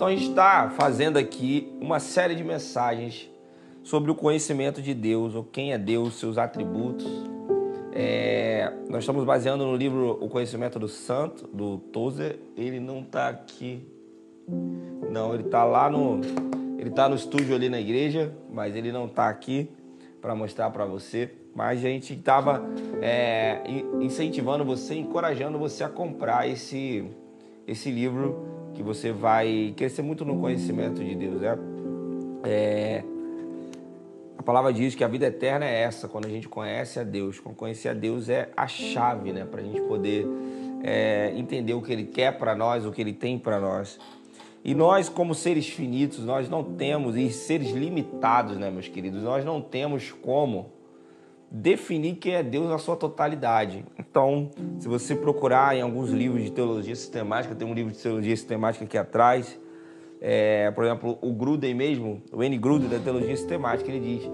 Então a gente está fazendo aqui uma série de mensagens sobre o conhecimento de Deus, ou quem é Deus, seus atributos. É, nós estamos baseando no livro O Conhecimento do Santo, do Tozer. Ele não está aqui. Não, ele está lá no. Ele está no estúdio ali na igreja, mas ele não está aqui para mostrar para você. Mas a gente estava é, incentivando você, encorajando você a comprar esse, esse livro que você vai crescer muito no conhecimento de Deus. Né? É, a palavra diz que a vida eterna é essa, quando a gente conhece a Deus. Conhecer a Deus é a chave né, para a gente poder é, entender o que Ele quer para nós, o que Ele tem para nós. E nós, como seres finitos, nós não temos, e seres limitados, né, meus queridos, nós não temos como definir quem é Deus na sua totalidade. Então, se você procurar em alguns livros de teologia sistemática, tem um livro de teologia sistemática aqui atrás, é, por exemplo, o Gruden mesmo, o N. Gruden da teologia sistemática, ele diz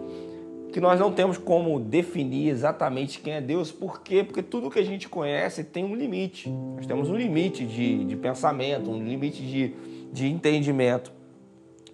que nós não temos como definir exatamente quem é Deus. Por quê? Porque tudo que a gente conhece tem um limite. Nós temos um limite de, de pensamento, um limite de, de entendimento.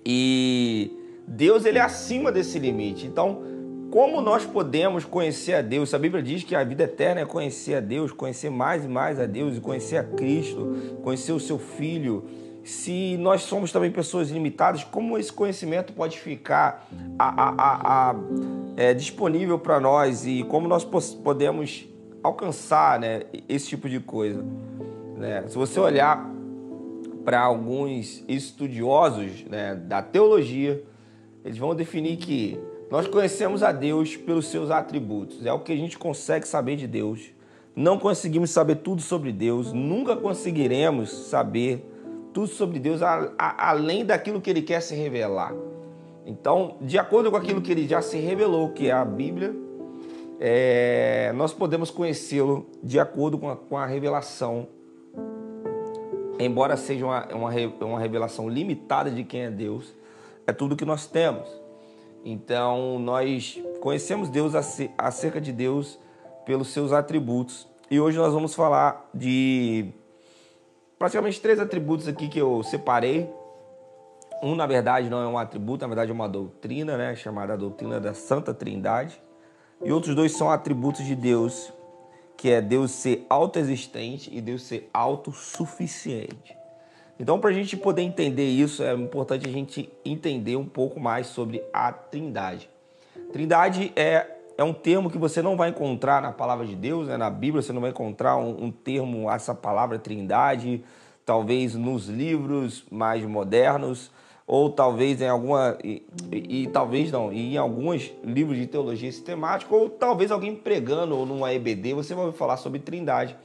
E Deus ele é acima desse limite. Então, como nós podemos conhecer a Deus? A Bíblia diz que a vida eterna é conhecer a Deus, conhecer mais e mais a Deus e conhecer a Cristo, conhecer o seu Filho. Se nós somos também pessoas limitadas, como esse conhecimento pode ficar a, a, a, é, disponível para nós e como nós podemos alcançar né, esse tipo de coisa? Né? Se você olhar para alguns estudiosos né, da teologia, eles vão definir que nós conhecemos a Deus pelos seus atributos, é o que a gente consegue saber de Deus. Não conseguimos saber tudo sobre Deus, nunca conseguiremos saber tudo sobre Deus a, a, além daquilo que Ele quer se revelar. Então, de acordo com aquilo que Ele já se revelou, que é a Bíblia, é, nós podemos conhecê-lo de acordo com a, com a, revelação, embora seja uma, uma, uma revelação limitada de quem é Deus, é tudo que nós temos. Então, nós conhecemos Deus acerca de Deus pelos seus atributos. E hoje nós vamos falar de praticamente três atributos aqui que eu separei. Um, na verdade, não é um atributo, na verdade é uma doutrina, né, chamada doutrina da Santa Trindade. E outros dois são atributos de Deus, que é Deus ser autoexistente e Deus ser autossuficiente. Então, para a gente poder entender isso, é importante a gente entender um pouco mais sobre a Trindade. Trindade é, é um termo que você não vai encontrar na palavra de Deus, né? na Bíblia você não vai encontrar um, um termo, essa palavra Trindade, talvez nos livros mais modernos, ou talvez em alguma e, e, e, talvez não, em alguns livros de teologia sistemática, ou talvez alguém pregando ou numa EBD, você vai falar sobre Trindade.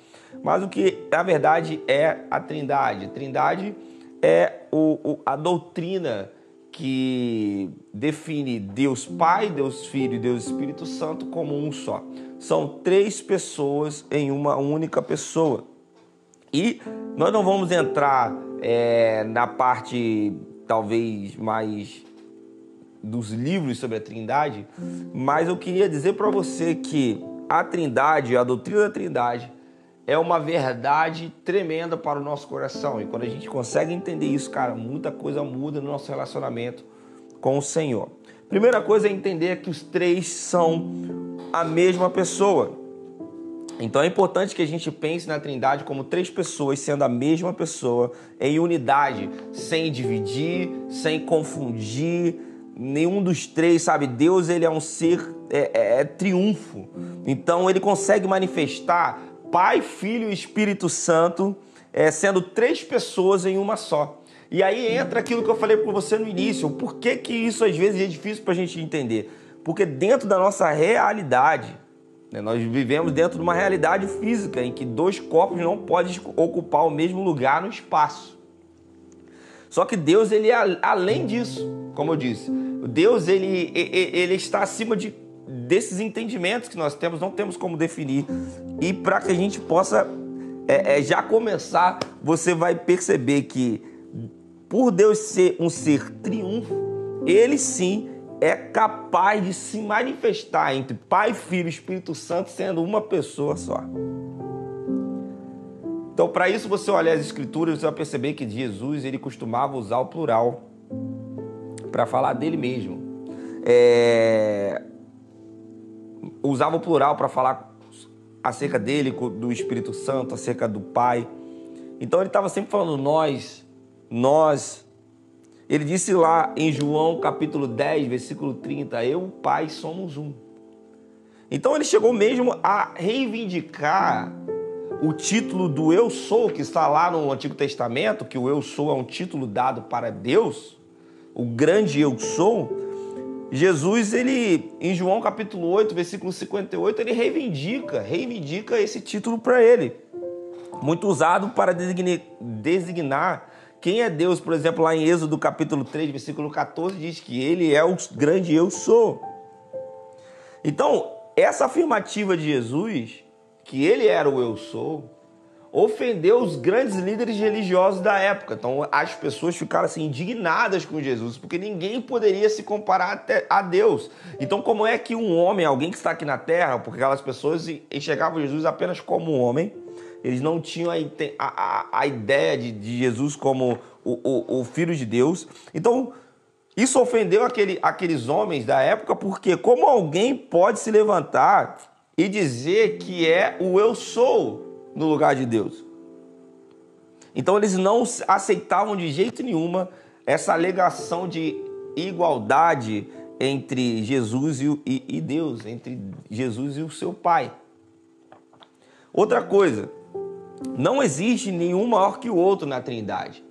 Mas o que na verdade é a Trindade? Trindade é o, o, a doutrina que define Deus Pai, Deus Filho e Deus Espírito Santo como um só. São três pessoas em uma única pessoa. E nós não vamos entrar é, na parte talvez mais dos livros sobre a Trindade, mas eu queria dizer para você que a Trindade, a doutrina da Trindade, é uma verdade tremenda para o nosso coração. E quando a gente consegue entender isso, cara, muita coisa muda no nosso relacionamento com o Senhor. Primeira coisa é entender que os três são a mesma pessoa. Então é importante que a gente pense na Trindade como três pessoas sendo a mesma pessoa em unidade, sem dividir, sem confundir. Nenhum dos três, sabe? Deus ele é um ser é, é, é triunfo. Então ele consegue manifestar Pai, Filho e Espírito Santo, é, sendo três pessoas em uma só. E aí entra aquilo que eu falei para você no início. Por que, que isso às vezes é difícil para a gente entender? Porque dentro da nossa realidade, né, nós vivemos dentro de uma realidade física em que dois corpos não podem ocupar o mesmo lugar no espaço. Só que Deus ele é além disso, como eu disse. Deus ele, ele está acima de desses entendimentos que nós temos, não temos como definir. E para que a gente possa é, é, já começar, você vai perceber que, por Deus ser um ser triunfo, ele sim é capaz de se manifestar entre Pai, Filho e Espírito Santo sendo uma pessoa só. Então, para isso, você olhar as escrituras, você vai perceber que Jesus ele costumava usar o plural para falar dele mesmo. É... Usava o plural para falar acerca dele, do Espírito Santo, acerca do Pai. Então ele estava sempre falando nós, nós. Ele disse lá em João capítulo 10, versículo 30, eu e o Pai somos um. Então ele chegou mesmo a reivindicar o título do eu sou, que está lá no Antigo Testamento, que o eu sou é um título dado para Deus, o grande eu sou. Jesus, ele, em João capítulo 8, versículo 58, ele reivindica, reivindica esse título para ele. Muito usado para designar quem é Deus, por exemplo, lá em Êxodo capítulo 3, versículo 14, diz que ele é o grande eu sou. Então, essa afirmativa de Jesus, que ele era o eu sou, ofendeu os grandes líderes religiosos da época. Então as pessoas ficaram assim indignadas com Jesus, porque ninguém poderia se comparar a Deus. Então como é que um homem, alguém que está aqui na terra, porque aquelas pessoas enxergavam Jesus apenas como um homem, eles não tinham a, a, a ideia de, de, Jesus como o, o, o, Filho de Deus. Então, isso ofendeu aquele, aqueles homens da época, porque como alguém pode se levantar e dizer que é o eu sou no lugar de Deus? Então, eles não aceitavam de jeito nenhuma essa alegação de igualdade entre Jesus e, Deus, entre Jesus e o seu Pai. Outra coisa, não existe nenhum maior que o outro na Trindade.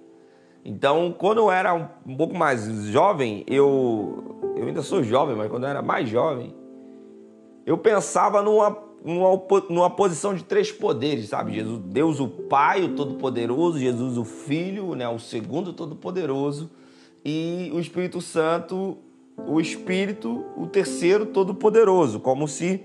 Então, quando eu era um pouco mais jovem, eu, eu ainda sou jovem, mas quando eu era mais jovem, eu pensava numa, numa, numa posição de três poderes, sabe? Jesus, Deus o Pai, o Todo-Poderoso, Jesus o Filho, né, o Segundo Todo-Poderoso, e o Espírito Santo, o Espírito, o Terceiro Todo-Poderoso, como se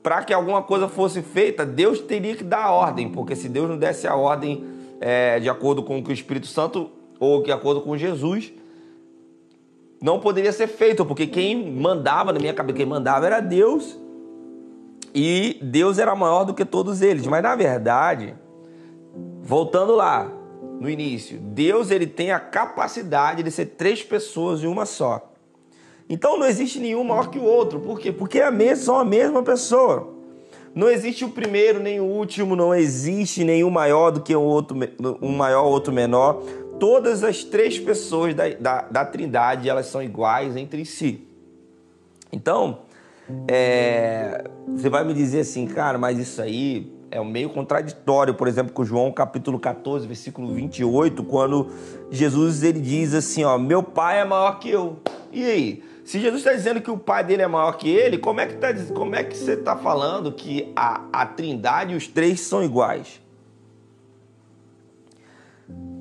para que alguma coisa fosse feita, Deus teria que dar a ordem, porque se Deus não desse a ordem é, de acordo com o que o Espírito Santo ou de acordo com Jesus, não poderia ser feito, porque quem mandava na minha cabeça, quem mandava era Deus e Deus era maior do que todos eles. Mas na verdade, voltando lá no início, Deus ele tem a capacidade de ser três pessoas em uma só. Então não existe nenhum maior que o outro. Por quê? Porque é a mesma, são a mesma pessoa. Não existe o primeiro nem o último, não existe nenhum maior do que o outro, um maior outro menor. Todas as três pessoas da, da, da Trindade elas são iguais entre si. Então, é, você vai me dizer assim, cara, mas isso aí é meio contraditório, por exemplo, com João capítulo 14, versículo 28, quando Jesus ele diz assim, ó, meu pai é maior que eu. E aí? Se Jesus está dizendo que o pai dele é maior que ele, como é que, tá, como é que você está falando que a, a trindade e os três são iguais?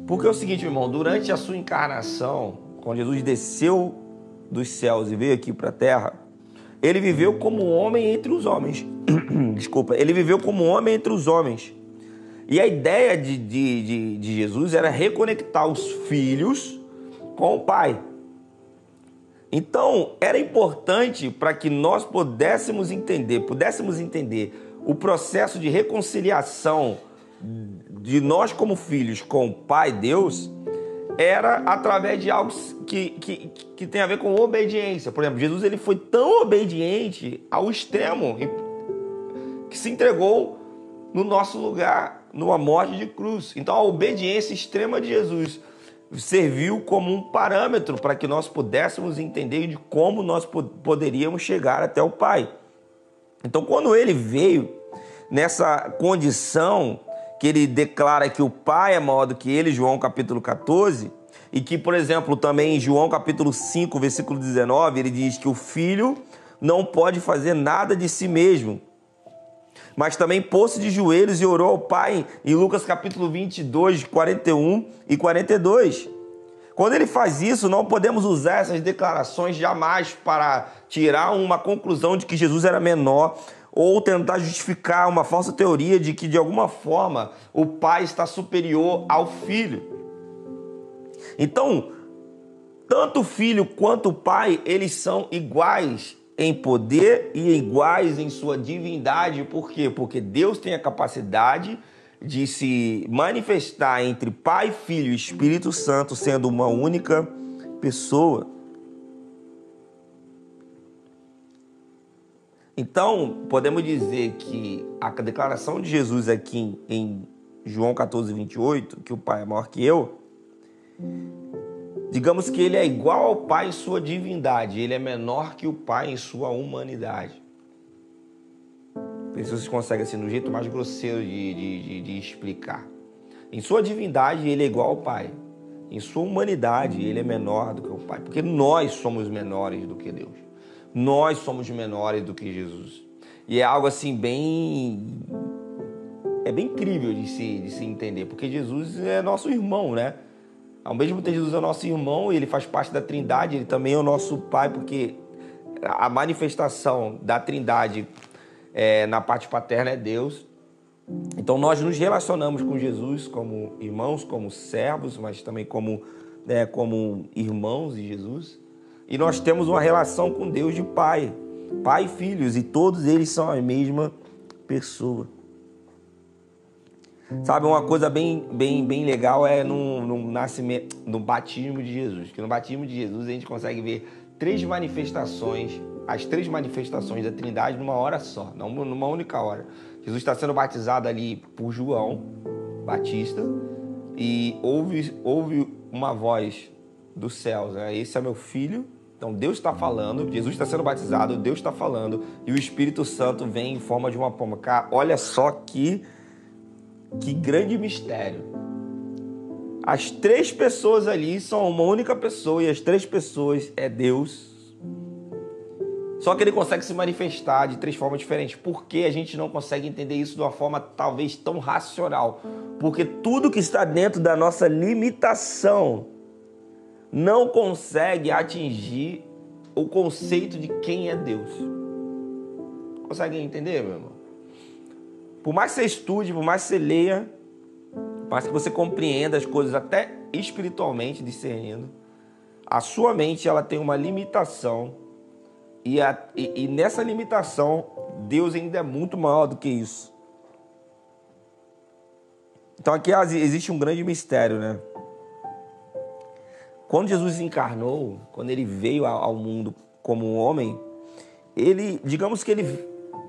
Porque é o seguinte, irmão, durante a sua encarnação, quando Jesus desceu dos céus e veio aqui para a terra, ele viveu como homem entre os homens. Desculpa, ele viveu como homem entre os homens. E a ideia de, de, de, de Jesus era reconectar os filhos com o pai. Então, era importante para que nós pudéssemos entender, pudéssemos entender o processo de reconciliação de nós como filhos com o Pai Deus, era através de algo que, que, que tem a ver com obediência. Por exemplo, Jesus ele foi tão obediente ao extremo que se entregou no nosso lugar, numa morte de cruz. Então, a obediência extrema de Jesus serviu como um parâmetro para que nós pudéssemos entender de como nós poderíamos chegar até o Pai. Então, quando ele veio nessa condição que ele declara que o Pai é maior do que ele, João capítulo 14, e que, por exemplo, também em João capítulo 5, versículo 19, ele diz que o filho não pode fazer nada de si mesmo, mas também pôs-se de joelhos e orou ao Pai em Lucas capítulo 22, 41 e 42. Quando ele faz isso, não podemos usar essas declarações jamais para tirar uma conclusão de que Jesus era menor ou tentar justificar uma falsa teoria de que de alguma forma o pai está superior ao filho. Então, tanto o filho quanto o pai, eles são iguais em poder e iguais em sua divindade. Por quê? Porque Deus tem a capacidade de se manifestar entre Pai, Filho e Espírito Santo, sendo uma única pessoa. Então, podemos dizer que a declaração de Jesus aqui em João 14, 28, que o Pai é maior que eu, digamos que ele é igual ao Pai em sua divindade, ele é menor que o Pai em sua humanidade. Vocês conseguem, assim, no jeito mais grosseiro de, de, de, de explicar. Em sua divindade, ele é igual ao Pai. Em sua humanidade, ele é menor do que o Pai, porque nós somos menores do que Deus. Nós somos menores do que Jesus. E é algo assim bem. É bem incrível de se, de se entender, porque Jesus é nosso irmão, né? Ao mesmo tempo, Jesus é nosso irmão, ele faz parte da Trindade, ele também é o nosso Pai, porque a manifestação da Trindade é, na parte paterna é Deus. Então nós nos relacionamos com Jesus como irmãos, como servos, mas também como, né, como irmãos de Jesus. E nós temos uma relação com Deus de Pai, Pai e filhos, e todos eles são a mesma pessoa. Sabe, uma coisa bem, bem, bem legal é no, no nascimento, no batismo de Jesus. Que no batismo de Jesus a gente consegue ver três manifestações, as três manifestações da Trindade numa hora só, numa única hora. Jesus está sendo batizado ali por João Batista e ouve, ouve uma voz dos céus, né? Esse é meu filho então Deus está falando, Jesus está sendo batizado, Deus está falando e o Espírito Santo vem em forma de uma pomba. Cara, olha só que, que grande mistério. As três pessoas ali são uma única pessoa e as três pessoas é Deus. Só que ele consegue se manifestar de três formas diferentes. Por que a gente não consegue entender isso de uma forma talvez tão racional? Porque tudo que está dentro da nossa limitação não consegue atingir o conceito de quem é Deus. Consegue entender, meu irmão? Por mais que você estude, por mais que você leia, por mais que você compreenda as coisas até espiritualmente discernindo, a sua mente ela tem uma limitação e, a, e, e nessa limitação Deus ainda é muito maior do que isso. Então aqui existe um grande mistério, né? Quando Jesus encarnou, quando ele veio ao mundo como um homem, ele, digamos que ele,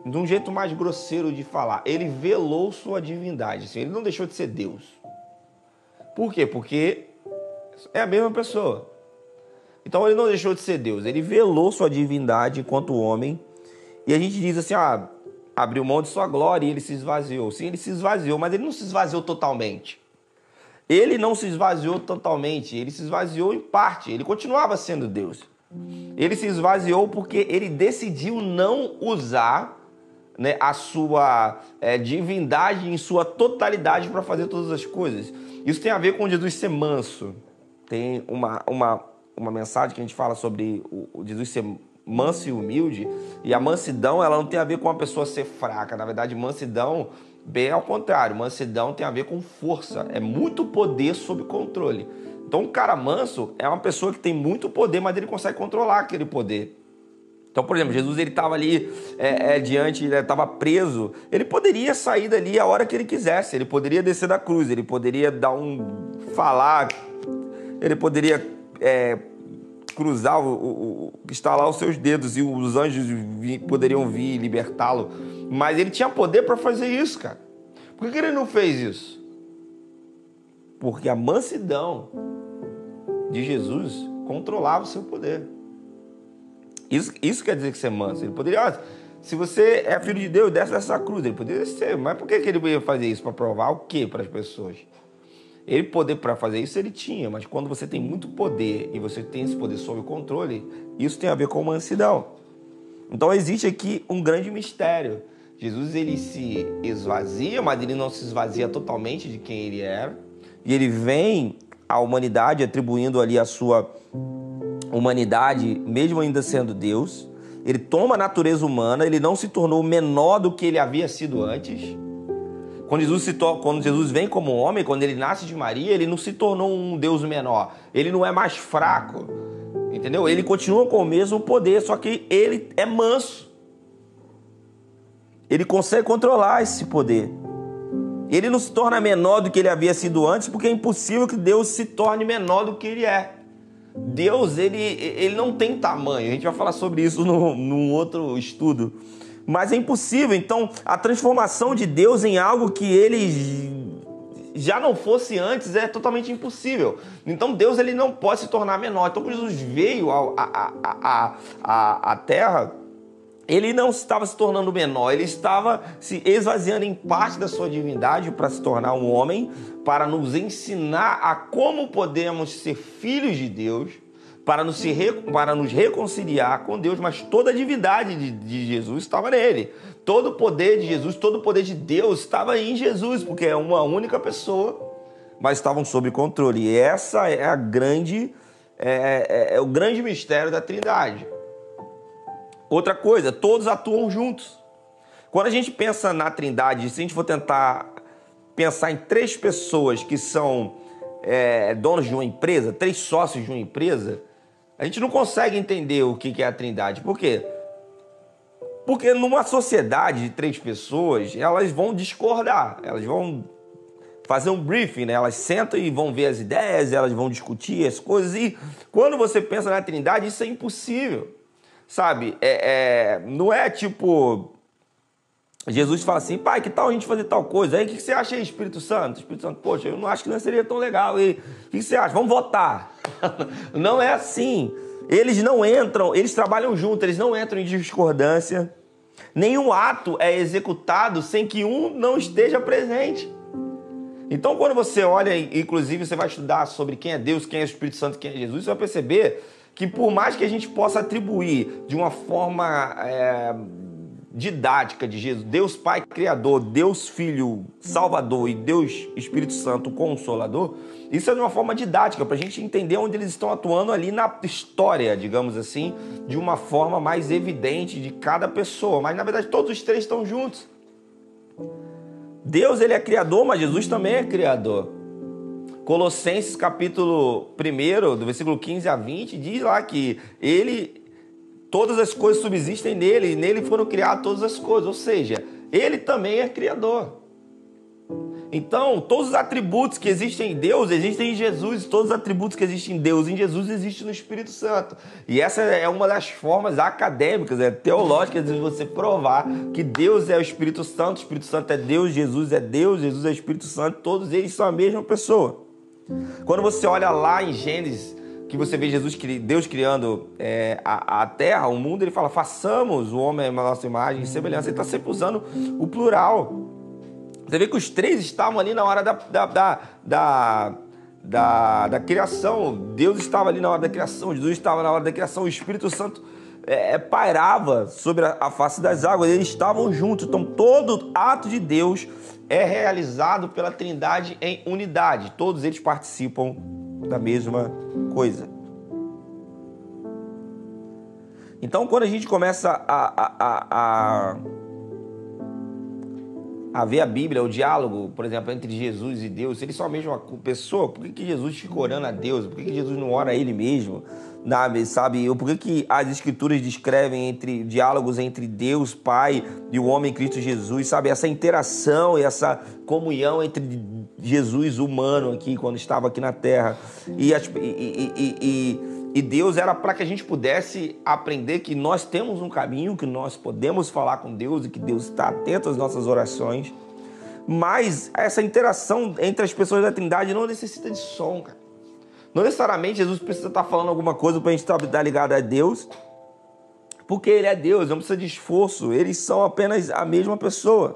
de um jeito mais grosseiro de falar, ele velou sua divindade. Assim, ele não deixou de ser Deus. Por quê? Porque é a mesma pessoa. Então ele não deixou de ser Deus, ele velou sua divindade enquanto homem. E a gente diz assim: ah, abriu mão de sua glória e ele se esvaziou. Sim, ele se esvaziou, mas ele não se esvaziou totalmente. Ele não se esvaziou totalmente, ele se esvaziou em parte, ele continuava sendo Deus. Ele se esvaziou porque ele decidiu não usar né, a sua é, divindade em sua totalidade para fazer todas as coisas. Isso tem a ver com Jesus ser manso. Tem uma, uma, uma mensagem que a gente fala sobre o, Jesus ser manso e humilde. E a mansidão ela não tem a ver com a pessoa ser fraca. Na verdade, mansidão Bem ao contrário, mansidão tem a ver com força, é muito poder sob controle. Então, um cara manso é uma pessoa que tem muito poder, mas ele consegue controlar aquele poder. Então, por exemplo, Jesus ele estava ali é, é, diante, estava preso. Ele poderia sair dali a hora que ele quisesse. Ele poderia descer da cruz. Ele poderia dar um falar. Ele poderia é, cruzar, o, o, estalar os seus dedos e os anjos vi, poderiam vir libertá-lo. Mas ele tinha poder para fazer isso, cara. Por que ele não fez isso? Porque a mansidão de Jesus controlava o seu poder. Isso, isso quer dizer que você é manso. Ele poderia, ah, se você é filho de Deus, desce dessa cruz. Ele poderia ser, mas por que, que ele ia fazer isso? Para provar o quê para as pessoas? Ele poder para fazer isso ele tinha, mas quando você tem muito poder e você tem esse poder sob controle, isso tem a ver com mansidão. Então existe aqui um grande mistério. Jesus ele se esvazia, mas ele não se esvazia totalmente de quem ele era. E ele vem à humanidade atribuindo ali a sua humanidade, mesmo ainda sendo Deus. Ele toma a natureza humana, ele não se tornou menor do que ele havia sido antes. Quando Jesus, se quando Jesus vem como homem, quando ele nasce de Maria, ele não se tornou um Deus menor. Ele não é mais fraco. Entendeu? Ele continua com o mesmo poder, só que ele é manso. Ele consegue controlar esse poder. Ele não se torna menor do que ele havia sido antes, porque é impossível que Deus se torne menor do que ele é. Deus, ele, ele não tem tamanho. A gente vai falar sobre isso no, num outro estudo. Mas é impossível. Então, a transformação de Deus em algo que ele já não fosse antes é totalmente impossível. Então Deus ele não pode se tornar menor. Então Jesus veio à, Terra, ele não estava se tornando menor, ele estava se esvaziando em parte da sua divindade para se tornar um homem, para nos ensinar a como podemos ser filhos de Deus, para nos, para nos reconciliar com Deus, mas toda a divindade de, de Jesus estava nele. Todo o poder de Jesus, todo o poder de Deus estava em Jesus, porque é uma única pessoa, mas estavam sob controle. E essa é a grande, é, é, é o grande mistério da Trindade. Outra coisa, todos atuam juntos. Quando a gente pensa na Trindade, se a gente for tentar pensar em três pessoas que são é, donos de uma empresa, três sócios de uma empresa, a gente não consegue entender o que é a Trindade. Por quê? Porque numa sociedade de três pessoas, elas vão discordar, elas vão fazer um briefing, né? Elas sentam e vão ver as ideias, elas vão discutir as coisas. E quando você pensa na Trindade, isso é impossível, sabe? É, é não é tipo Jesus fala assim, pai, que tal a gente fazer tal coisa? Aí o que você acha aí, Espírito Santo? Espírito Santo, poxa, eu não acho que não seria tão legal. E o que você acha? Vamos votar. não é assim. Eles não entram, eles trabalham juntos, eles não entram em discordância. Nenhum ato é executado sem que um não esteja presente. Então, quando você olha, inclusive, você vai estudar sobre quem é Deus, quem é o Espírito Santo, quem é Jesus, você vai perceber que por mais que a gente possa atribuir de uma forma é, didática de Jesus, Deus Pai Criador, Deus Filho Salvador e Deus Espírito Santo Consolador, isso é de uma forma didática, para a gente entender onde eles estão atuando ali na história, digamos assim, de uma forma mais evidente de cada pessoa. Mas na verdade todos os três estão juntos. Deus ele é criador, mas Jesus também é criador. Colossenses capítulo 1, do versículo 15 a 20, diz lá que ele Todas as coisas subsistem nele e nele foram criadas todas as coisas. Ou seja, ele também é criador. Então, todos os atributos que existem em Deus existem em Jesus, todos os atributos que existem em Deus em Jesus existem no Espírito Santo. E essa é uma das formas acadêmicas, é, teológicas de você provar que Deus é o Espírito Santo, o Espírito Santo é Deus, Jesus é Deus, Jesus é o Espírito Santo, todos eles são a mesma pessoa. Quando você olha lá em Gênesis que você vê Jesus, Deus criando é, a, a, terra, o mundo, ele fala, façamos o homem a nossa imagem e semelhança. Ele está sempre usando o plural. Você vê que os três estavam ali na hora da, da, da, da, da, da criação. Deus estava ali na hora da criação, Jesus estava na hora da criação, o Espírito Santo é, é pairava sobre a, a face das águas, eles estavam juntos. Então, todo ato de Deus é realizado pela Trindade em unidade. Todos eles participam da mesma coisa. Então, quando a gente começa a, a, a, a, ver a Bíblia, o diálogo, por exemplo, entre Jesus e Deus, eles são a mesma pessoa, por que, que Jesus fica orando a Deus? Por que, que Jesus não ora a Ele mesmo? sabe? Ou por que, que as escrituras descrevem entre diálogos entre Deus, Pai e o homem Cristo Jesus, sabe? Essa interação e essa comunhão entre Jesus humano aqui, quando estava aqui na Terra. E, e, e, e Deus era para que a gente pudesse aprender que nós temos um caminho, que nós podemos falar com Deus e que Deus está atento às nossas orações. Mas essa interação entre as pessoas da Trindade não necessita de som, cara. Não necessariamente Jesus precisa estar falando alguma coisa para a gente estar ligado a Deus, porque Ele é Deus, não precisa de esforço, eles são apenas a mesma pessoa.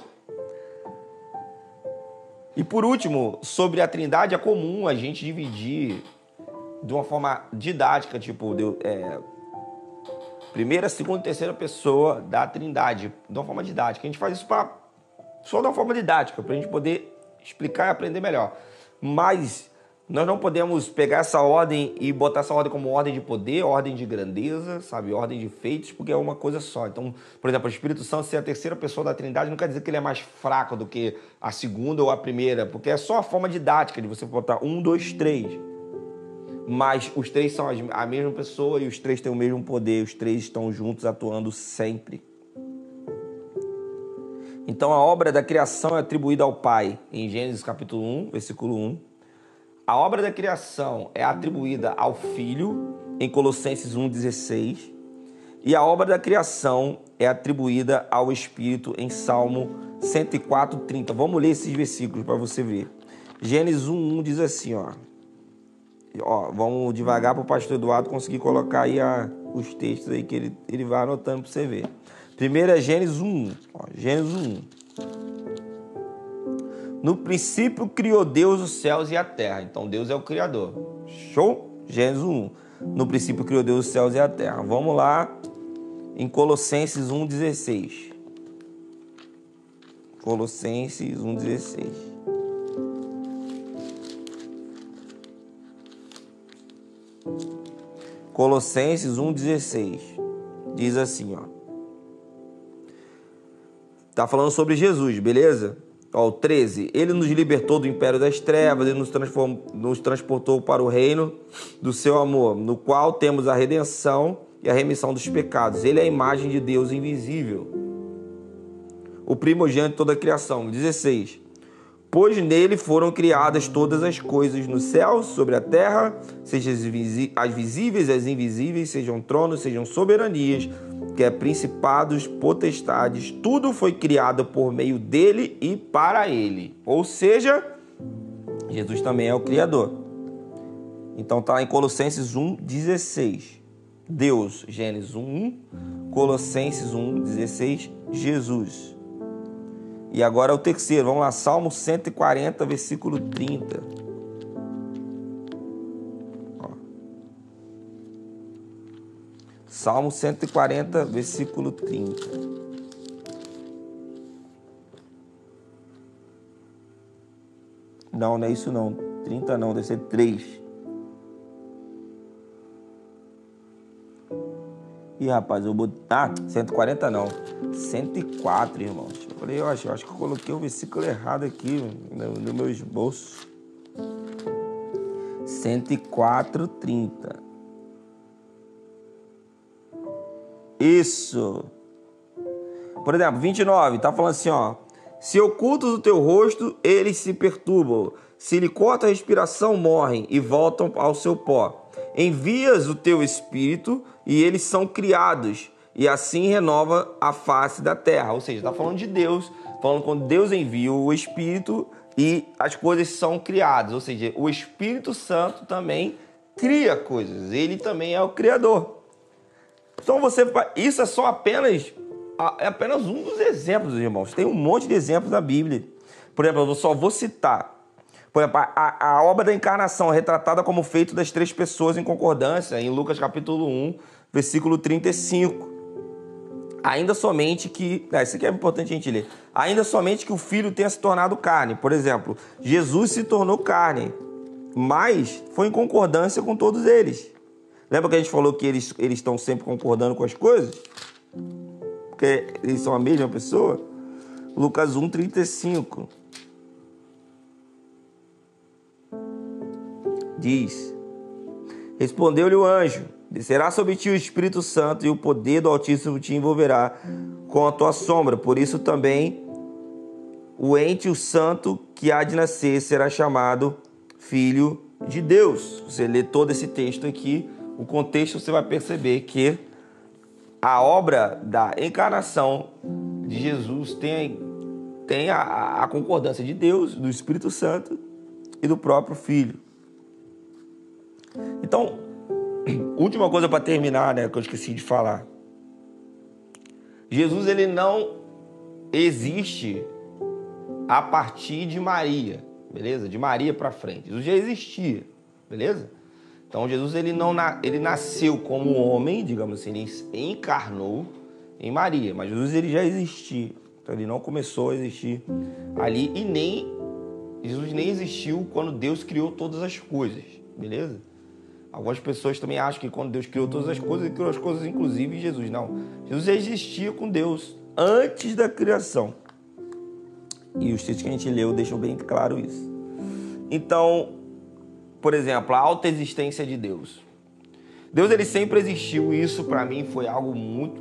E por último, sobre a trindade, é comum a gente dividir de uma forma didática, tipo, é, primeira, segunda e terceira pessoa da trindade, de uma forma didática. A gente faz isso pra, só de uma forma didática, para a gente poder explicar e aprender melhor. Mas nós não podemos pegar essa ordem e botar essa ordem como ordem de poder, ordem de grandeza, sabe? Ordem de feitos, porque é uma coisa só. Então, por exemplo, o Espírito Santo ser a terceira pessoa da Trindade não quer dizer que ele é mais fraco do que a segunda ou a primeira, porque é só a forma didática de você botar um, dois, três. Mas os três são a mesma pessoa e os três têm o mesmo poder, os três estão juntos atuando sempre. Então a obra da criação é atribuída ao Pai em Gênesis capítulo 1, versículo 1. A obra da criação é atribuída ao Filho em Colossenses 1,16. E a obra da criação é atribuída ao Espírito em Salmo 104,30. Vamos ler esses versículos para você ver. Gênesis 1,1 diz assim, ó. Ó vamos devagar para o pastor Eduardo conseguir colocar aí a, os textos aí que ele, ele vai anotando para você ver. Primeiro é Gênesis 1. Ó, Gênesis 1. No princípio criou Deus os céus e a terra. Então Deus é o Criador. Show? Gênesis 1. No princípio criou Deus os céus e a terra. Vamos lá em Colossenses 1,16. Colossenses 1,16. Colossenses 1,16. Diz assim, ó. Tá falando sobre Jesus, beleza? Ó, o 13. Ele nos libertou do império das trevas e nos, nos transportou para o reino do seu amor, no qual temos a redenção e a remissão dos pecados. Ele é a imagem de Deus invisível, o primogênito de toda a criação. 16. Pois nele foram criadas todas as coisas nos céus, sobre a terra, sejam as visíveis as invisíveis, sejam tronos, sejam soberanias, que é principados, potestades, tudo foi criado por meio dele e para ele. Ou seja, Jesus também é o Criador. Então está em Colossenses 1,16. Deus, Gênesis 1, Colossenses 1,16, Jesus. E agora o terceiro, vamos lá, Salmo 140, versículo 30. Salmo 140, versículo 30. Não, não é isso não. 30 não, deve ser 3. Ih, rapaz, eu vou botar. Ah, 140 não. 104, irmãos. Eu falei, eu acho, eu acho que eu coloquei o versículo errado aqui no, no meu esboço. 104, 30. Isso. Por exemplo, 29, tá falando assim, ó. Se ocultas o teu rosto, eles se perturbam. Se lhe corta a respiração, morrem e voltam ao seu pó. Envias o teu espírito e eles são criados, e assim renova a face da terra. Ou seja, está falando de Deus, falando quando Deus envia o espírito e as coisas são criadas. Ou seja, o Espírito Santo também cria coisas, ele também é o criador. Então você isso é só apenas é apenas um dos exemplos, irmãos. Tem um monte de exemplos na Bíblia. Por exemplo, eu só vou citar. Por exemplo, a, a obra da encarnação retratada como feito das três pessoas em concordância, em Lucas capítulo 1, versículo 35. Ainda somente que. Ah, isso aqui é importante a gente ler. Ainda somente que o filho tenha se tornado carne. Por exemplo, Jesus se tornou carne, mas foi em concordância com todos eles. Lembra que a gente falou que eles, eles estão sempre concordando com as coisas? Porque eles são a mesma pessoa? Lucas 1, 35. Diz: Respondeu-lhe o anjo: Descerá sobre ti o Espírito Santo e o poder do Altíssimo te envolverá com a tua sombra. Por isso também o ente, o santo que há de nascer, será chamado Filho de Deus. Você lê todo esse texto aqui, o contexto você vai perceber que a obra da encarnação de Jesus tem, tem a, a concordância de Deus, do Espírito Santo e do próprio Filho. Então, última coisa para terminar, né, que eu esqueci de falar. Jesus ele não existe a partir de Maria, beleza? De Maria para frente. Jesus já existia, beleza? Então Jesus ele não ele nasceu como homem, digamos assim, ele encarnou em Maria, mas Jesus ele já existia. Então ele não começou a existir ali e nem Jesus nem existiu quando Deus criou todas as coisas, beleza? Algumas pessoas também acham que quando Deus criou todas as coisas, ele criou as coisas inclusive Jesus. Não. Jesus existia com Deus antes da criação. E os textos que a gente leu deixam bem claro isso. Então, por exemplo, a alta existência de Deus. Deus ele sempre existiu, isso para mim foi algo muito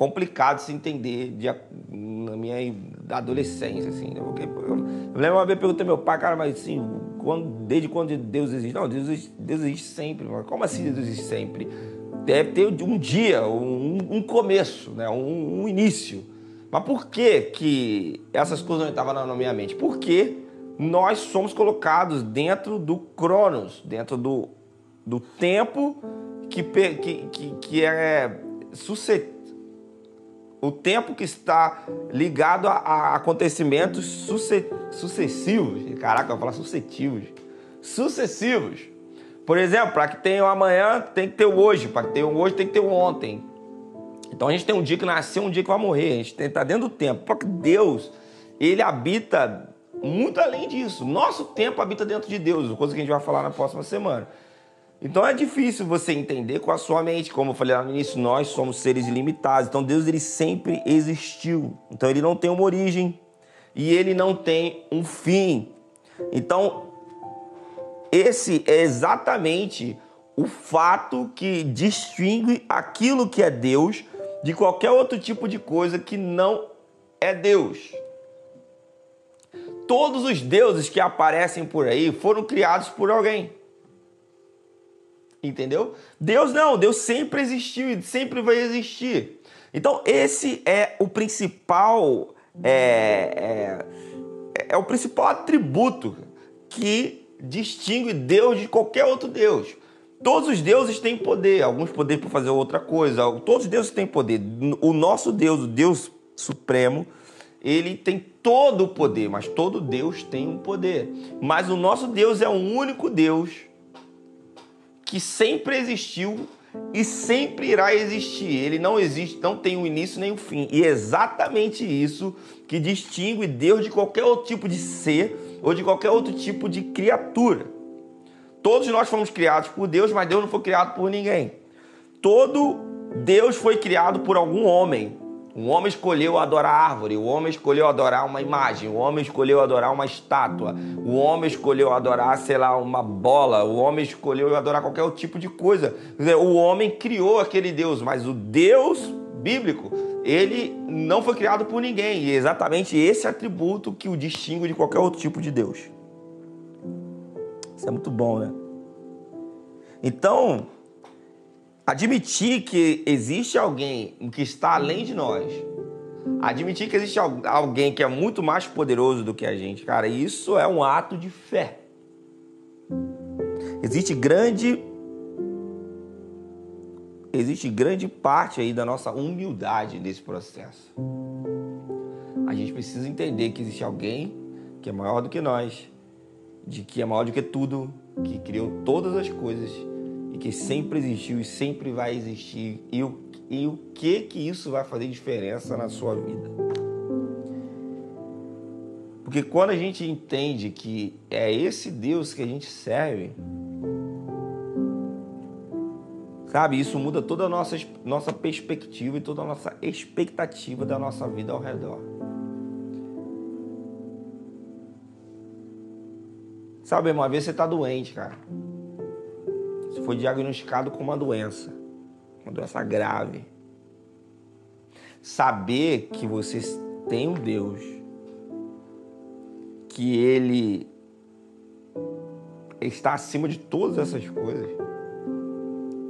complicado se entender de, na minha adolescência, assim. Né? Porque, eu, eu lembro uma vez perguntei ao meu pai, cara, mas assim, quando, desde quando Deus existe? Não, Deus existe, Deus existe sempre. Como assim Deus existe sempre? Deve ter um dia, um, um começo, né? Um, um, início. Mas por que, que essas coisas não estavam na minha mente? Porque nós somos colocados dentro do Cronos, dentro do, do tempo que, que, que, que é suscetível o tempo que está ligado a, a acontecimentos sucessivos. Caraca, eu vou falar sucessivos. Sucessivos. Por exemplo, para que tenha o amanhã, tem que ter o hoje. Para que tenha o hoje, tem que ter o ontem. Então a gente tem um dia que nasceu, um dia que vai morrer. A gente está dentro do tempo. Porque Deus, ele habita muito além disso. Nosso tempo habita dentro de Deus, coisa que a gente vai falar na próxima semana. Então é difícil você entender com a sua mente, como eu falei lá no início, nós somos seres ilimitados. Então Deus ele sempre existiu. Então ele não tem uma origem e ele não tem um fim. Então esse é exatamente o fato que distingue aquilo que é Deus de qualquer outro tipo de coisa que não é Deus. Todos os deuses que aparecem por aí foram criados por alguém. Entendeu? Deus não, Deus sempre existiu e sempre vai existir. Então, esse é o principal. É, é, é o principal atributo que distingue Deus de qualquer outro Deus. Todos os deuses têm poder, alguns poderes para fazer outra coisa, todos os deuses têm poder. O nosso Deus, o Deus Supremo, ele tem todo o poder, mas todo Deus tem um poder. Mas o nosso Deus é o único Deus que sempre existiu e sempre irá existir. Ele não existe, não tem um início nem um fim. E é exatamente isso que distingue Deus de qualquer outro tipo de ser ou de qualquer outro tipo de criatura. Todos nós fomos criados por Deus, mas Deus não foi criado por ninguém. Todo Deus foi criado por algum homem. O homem escolheu adorar árvore, o homem escolheu adorar uma imagem, o homem escolheu adorar uma estátua, o homem escolheu adorar, sei lá, uma bola, o homem escolheu adorar qualquer tipo de coisa. O homem criou aquele Deus, mas o Deus bíblico, ele não foi criado por ninguém. E é exatamente esse atributo que o distingue de qualquer outro tipo de Deus. Isso é muito bom, né? Então, Admitir que existe alguém que está além de nós, admitir que existe alguém que é muito mais poderoso do que a gente, cara, isso é um ato de fé. Existe grande existe grande parte aí da nossa humildade nesse processo. A gente precisa entender que existe alguém que é maior do que nós, de que é maior do que tudo, que criou todas as coisas que sempre existiu e sempre vai existir e o, e o que que isso vai fazer diferença na sua vida. Porque quando a gente entende que é esse Deus que a gente serve, sabe, isso muda toda a nossa, nossa perspectiva e toda a nossa expectativa da nossa vida ao redor. Sabe, uma vez você tá doente, cara foi diagnosticado com uma doença, uma doença grave. Saber que você tem um Deus, que Ele está acima de todas essas coisas,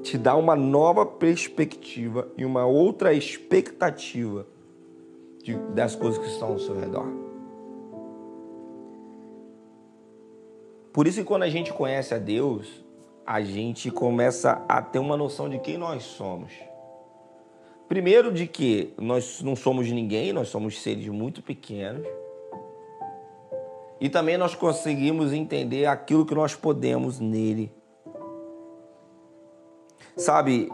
te dá uma nova perspectiva e uma outra expectativa de, das coisas que estão ao seu redor. Por isso que quando a gente conhece a Deus, a gente começa a ter uma noção de quem nós somos. Primeiro, de que nós não somos ninguém, nós somos seres muito pequenos. E também nós conseguimos entender aquilo que nós podemos nele. Sabe,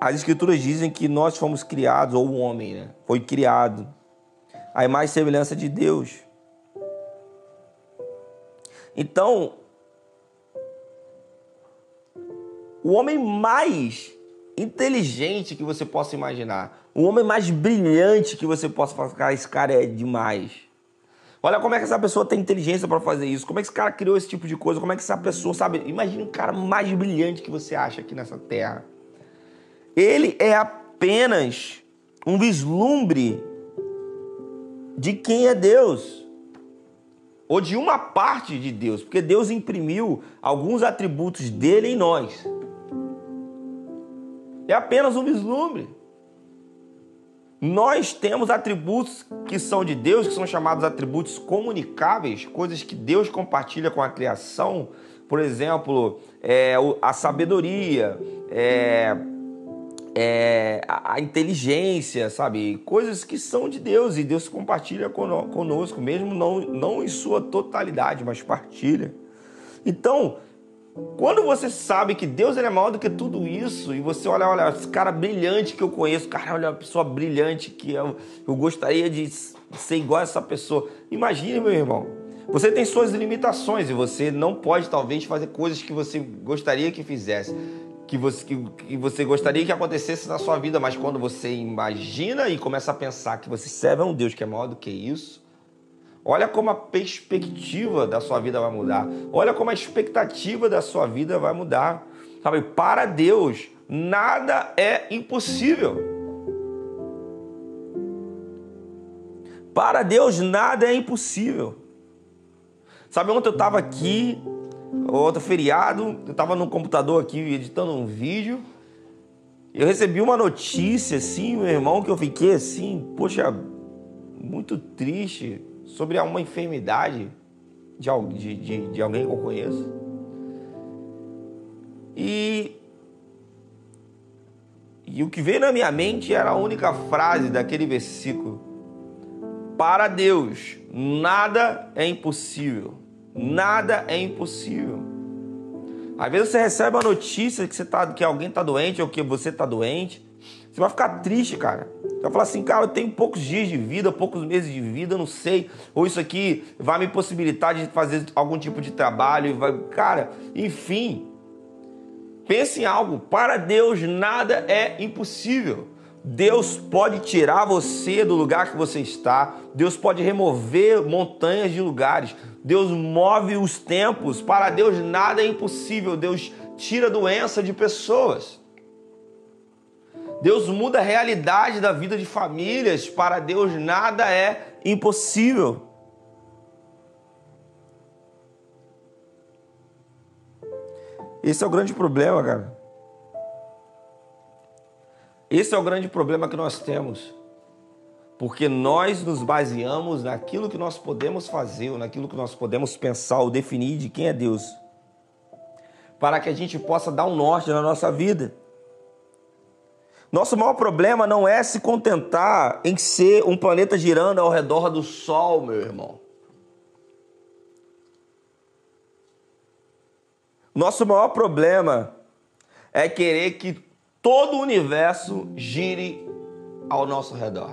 as escrituras dizem que nós fomos criados, ou o homem, né? Foi criado a imagem e semelhança de Deus. Então, o homem mais inteligente que você possa imaginar, o homem mais brilhante que você possa falar, esse cara é demais. Olha como é que essa pessoa tem inteligência para fazer isso, como é que esse cara criou esse tipo de coisa, como é que essa pessoa, sabe? Imagine um cara mais brilhante que você acha aqui nessa terra. Ele é apenas um vislumbre de quem é Deus, ou de uma parte de Deus, porque Deus imprimiu alguns atributos dele em nós. É apenas um vislumbre. Nós temos atributos que são de Deus, que são chamados atributos comunicáveis, coisas que Deus compartilha com a criação. Por exemplo, é, a sabedoria, é, é, a inteligência, sabe? Coisas que são de Deus e Deus compartilha conosco, mesmo não, não em sua totalidade, mas partilha. Então, quando você sabe que Deus é maior do que tudo isso, e você olha, olha, esse cara brilhante que eu conheço, cara, olha, uma pessoa brilhante que eu, eu gostaria de ser igual a essa pessoa. Imagine, meu irmão, você tem suas limitações e você não pode, talvez, fazer coisas que você gostaria que fizesse, que você, que, que você gostaria que acontecesse na sua vida, mas quando você imagina e começa a pensar que você serve a um Deus que é maior do que isso, Olha como a perspectiva da sua vida vai mudar. Olha como a expectativa da sua vida vai mudar. Sabe, para Deus, nada é impossível. Para Deus, nada é impossível. Sabe, ontem eu estava aqui, outro feriado, eu estava no computador aqui editando um vídeo. Eu recebi uma notícia, assim, meu irmão, que eu fiquei assim, poxa, muito triste sobre uma enfermidade de, de, de, de alguém que eu conheço. E, e o que veio na minha mente era a única frase daquele versículo: Para Deus, nada é impossível. Nada é impossível. Às vezes você recebe a notícia que, você tá, que alguém está doente ou que você está doente. Você vai ficar triste, cara. Você vai falar assim, cara, eu tenho poucos dias de vida, poucos meses de vida, não sei. Ou isso aqui vai me possibilitar de fazer algum tipo de trabalho. Vai... Cara, enfim. Pense em algo. Para Deus nada é impossível. Deus pode tirar você do lugar que você está. Deus pode remover montanhas de lugares. Deus move os tempos. Para Deus nada é impossível. Deus tira doença de pessoas. Deus muda a realidade da vida de famílias. Para Deus nada é impossível. Esse é o grande problema, cara. Esse é o grande problema que nós temos. Porque nós nos baseamos naquilo que nós podemos fazer, ou naquilo que nós podemos pensar ou definir de quem é Deus. Para que a gente possa dar um norte na nossa vida. Nosso maior problema não é se contentar em ser um planeta girando ao redor do Sol, meu irmão. Nosso maior problema é querer que todo o universo gire ao nosso redor.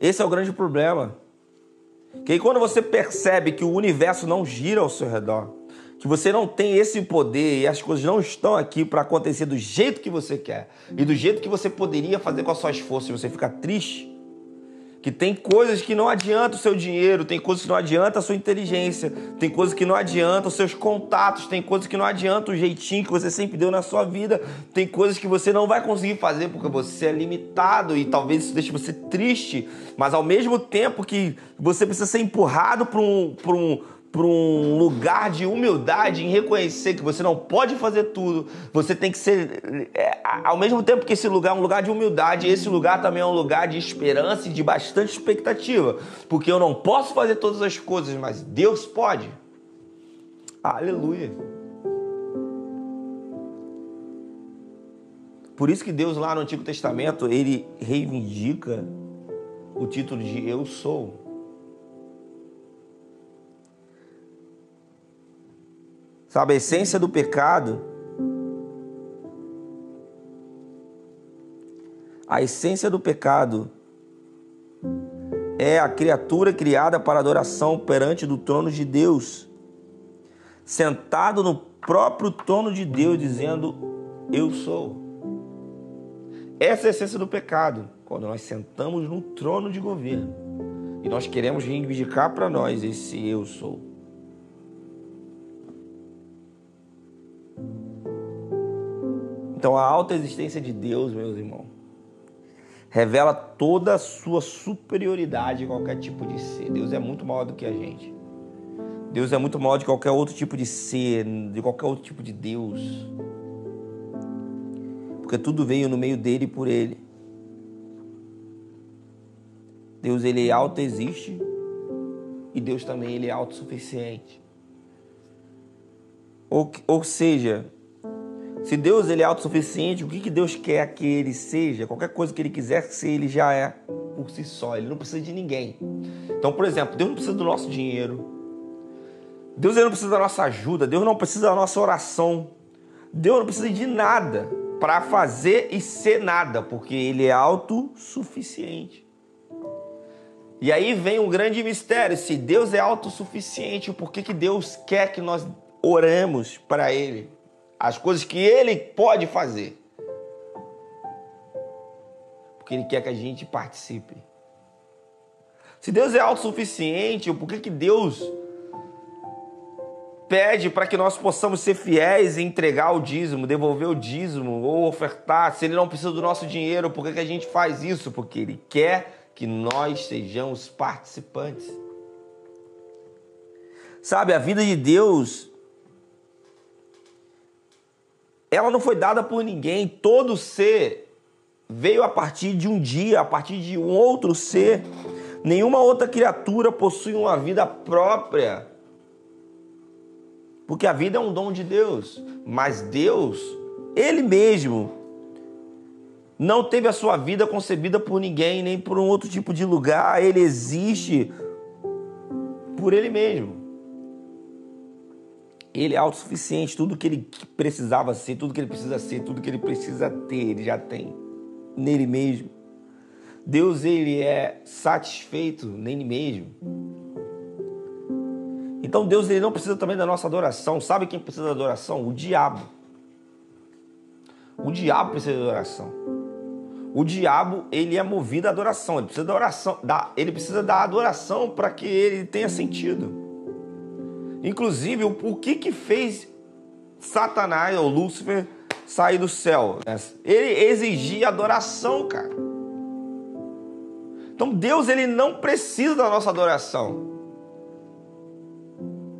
Esse é o grande problema. Que quando você percebe que o universo não gira ao seu redor, que você não tem esse poder e as coisas não estão aqui para acontecer do jeito que você quer e do jeito que você poderia fazer com as suas forças, você fica triste. Que tem coisas que não adianta o seu dinheiro, tem coisas que não adianta a sua inteligência, tem coisas que não adianta os seus contatos, tem coisas que não adianta o jeitinho que você sempre deu na sua vida, tem coisas que você não vai conseguir fazer porque você é limitado e talvez isso deixe você triste, mas ao mesmo tempo que você precisa ser empurrado para um para um lugar de humildade em reconhecer que você não pode fazer tudo, você tem que ser, é, ao mesmo tempo que esse lugar é um lugar de humildade, esse lugar também é um lugar de esperança e de bastante expectativa, porque eu não posso fazer todas as coisas, mas Deus pode. Aleluia. Por isso que Deus lá no Antigo Testamento, ele reivindica o título de eu sou. Sabe, a essência do pecado. A essência do pecado é a criatura criada para adoração perante do trono de Deus, sentado no próprio trono de Deus, dizendo: Eu sou. Essa é a essência do pecado, quando nós sentamos no trono de governo e nós queremos reivindicar para nós esse eu sou. Então a alta existência de Deus, meus irmãos, revela toda a sua superioridade em qualquer tipo de ser. Deus é muito maior do que a gente. Deus é muito maior de qualquer outro tipo de ser, de qualquer outro tipo de Deus. Porque tudo veio no meio dele e por ele. Deus ele é autoexiste e Deus também ele é autossuficiente. Ou, ou seja, se Deus ele é autossuficiente, o que, que Deus quer que ele seja? Qualquer coisa que ele quiser ser, ele já é por si só. Ele não precisa de ninguém. Então, por exemplo, Deus não precisa do nosso dinheiro. Deus ele não precisa da nossa ajuda. Deus não precisa da nossa oração. Deus não precisa de nada para fazer e ser nada, porque ele é autossuficiente. E aí vem um grande mistério: se Deus é autossuficiente, por que, que Deus quer que nós oremos para Ele? As coisas que Ele pode fazer. Porque Ele quer que a gente participe. Se Deus é autossuficiente, por que, que Deus pede para que nós possamos ser fiéis e entregar o dízimo, devolver o dízimo ou ofertar? Se Ele não precisa do nosso dinheiro, por que, que a gente faz isso? Porque Ele quer que nós sejamos participantes. Sabe, a vida de Deus, ela não foi dada por ninguém. Todo ser veio a partir de um dia, a partir de um outro ser. Nenhuma outra criatura possui uma vida própria. Porque a vida é um dom de Deus. Mas Deus, Ele mesmo, não teve a sua vida concebida por ninguém, nem por um outro tipo de lugar. Ele existe por ele mesmo. Ele é autossuficiente, tudo que ele precisava ser, tudo que ele precisa ser, tudo que ele precisa ter, ele já tem nele mesmo. Deus ele é satisfeito nele mesmo. Então Deus ele não precisa também da nossa adoração. Sabe quem precisa da adoração? O diabo. O diabo precisa da adoração. O diabo, ele é movido à adoração, ele precisa da oração, da, ele precisa da adoração para que ele tenha sentido. Inclusive, o, que que fez Satanás ou Lúcifer sair do céu? Ele exigia adoração, cara. Então Deus ele não precisa da nossa adoração.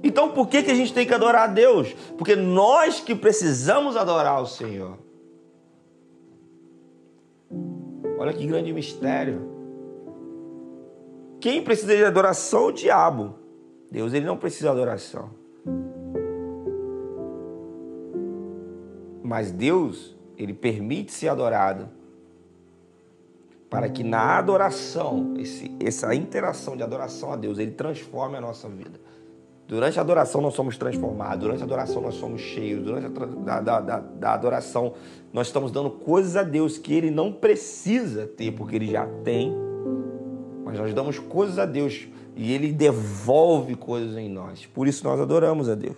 Então por que, que a gente tem que adorar a Deus? Porque nós que precisamos adorar o Senhor. Olha que grande mistério. Quem precisa de adoração? O diabo. Deus ele não precisa de adoração. Mas Deus, ele permite ser adorado para que na adoração, esse, essa interação de adoração a Deus, ele transforme a nossa vida. Durante a adoração nós somos transformados, durante a adoração nós somos cheios, durante a da, da, da adoração nós estamos dando coisas a Deus que Ele não precisa ter, porque Ele já tem. Mas nós damos coisas a Deus e Ele devolve coisas em nós. Por isso nós adoramos a Deus.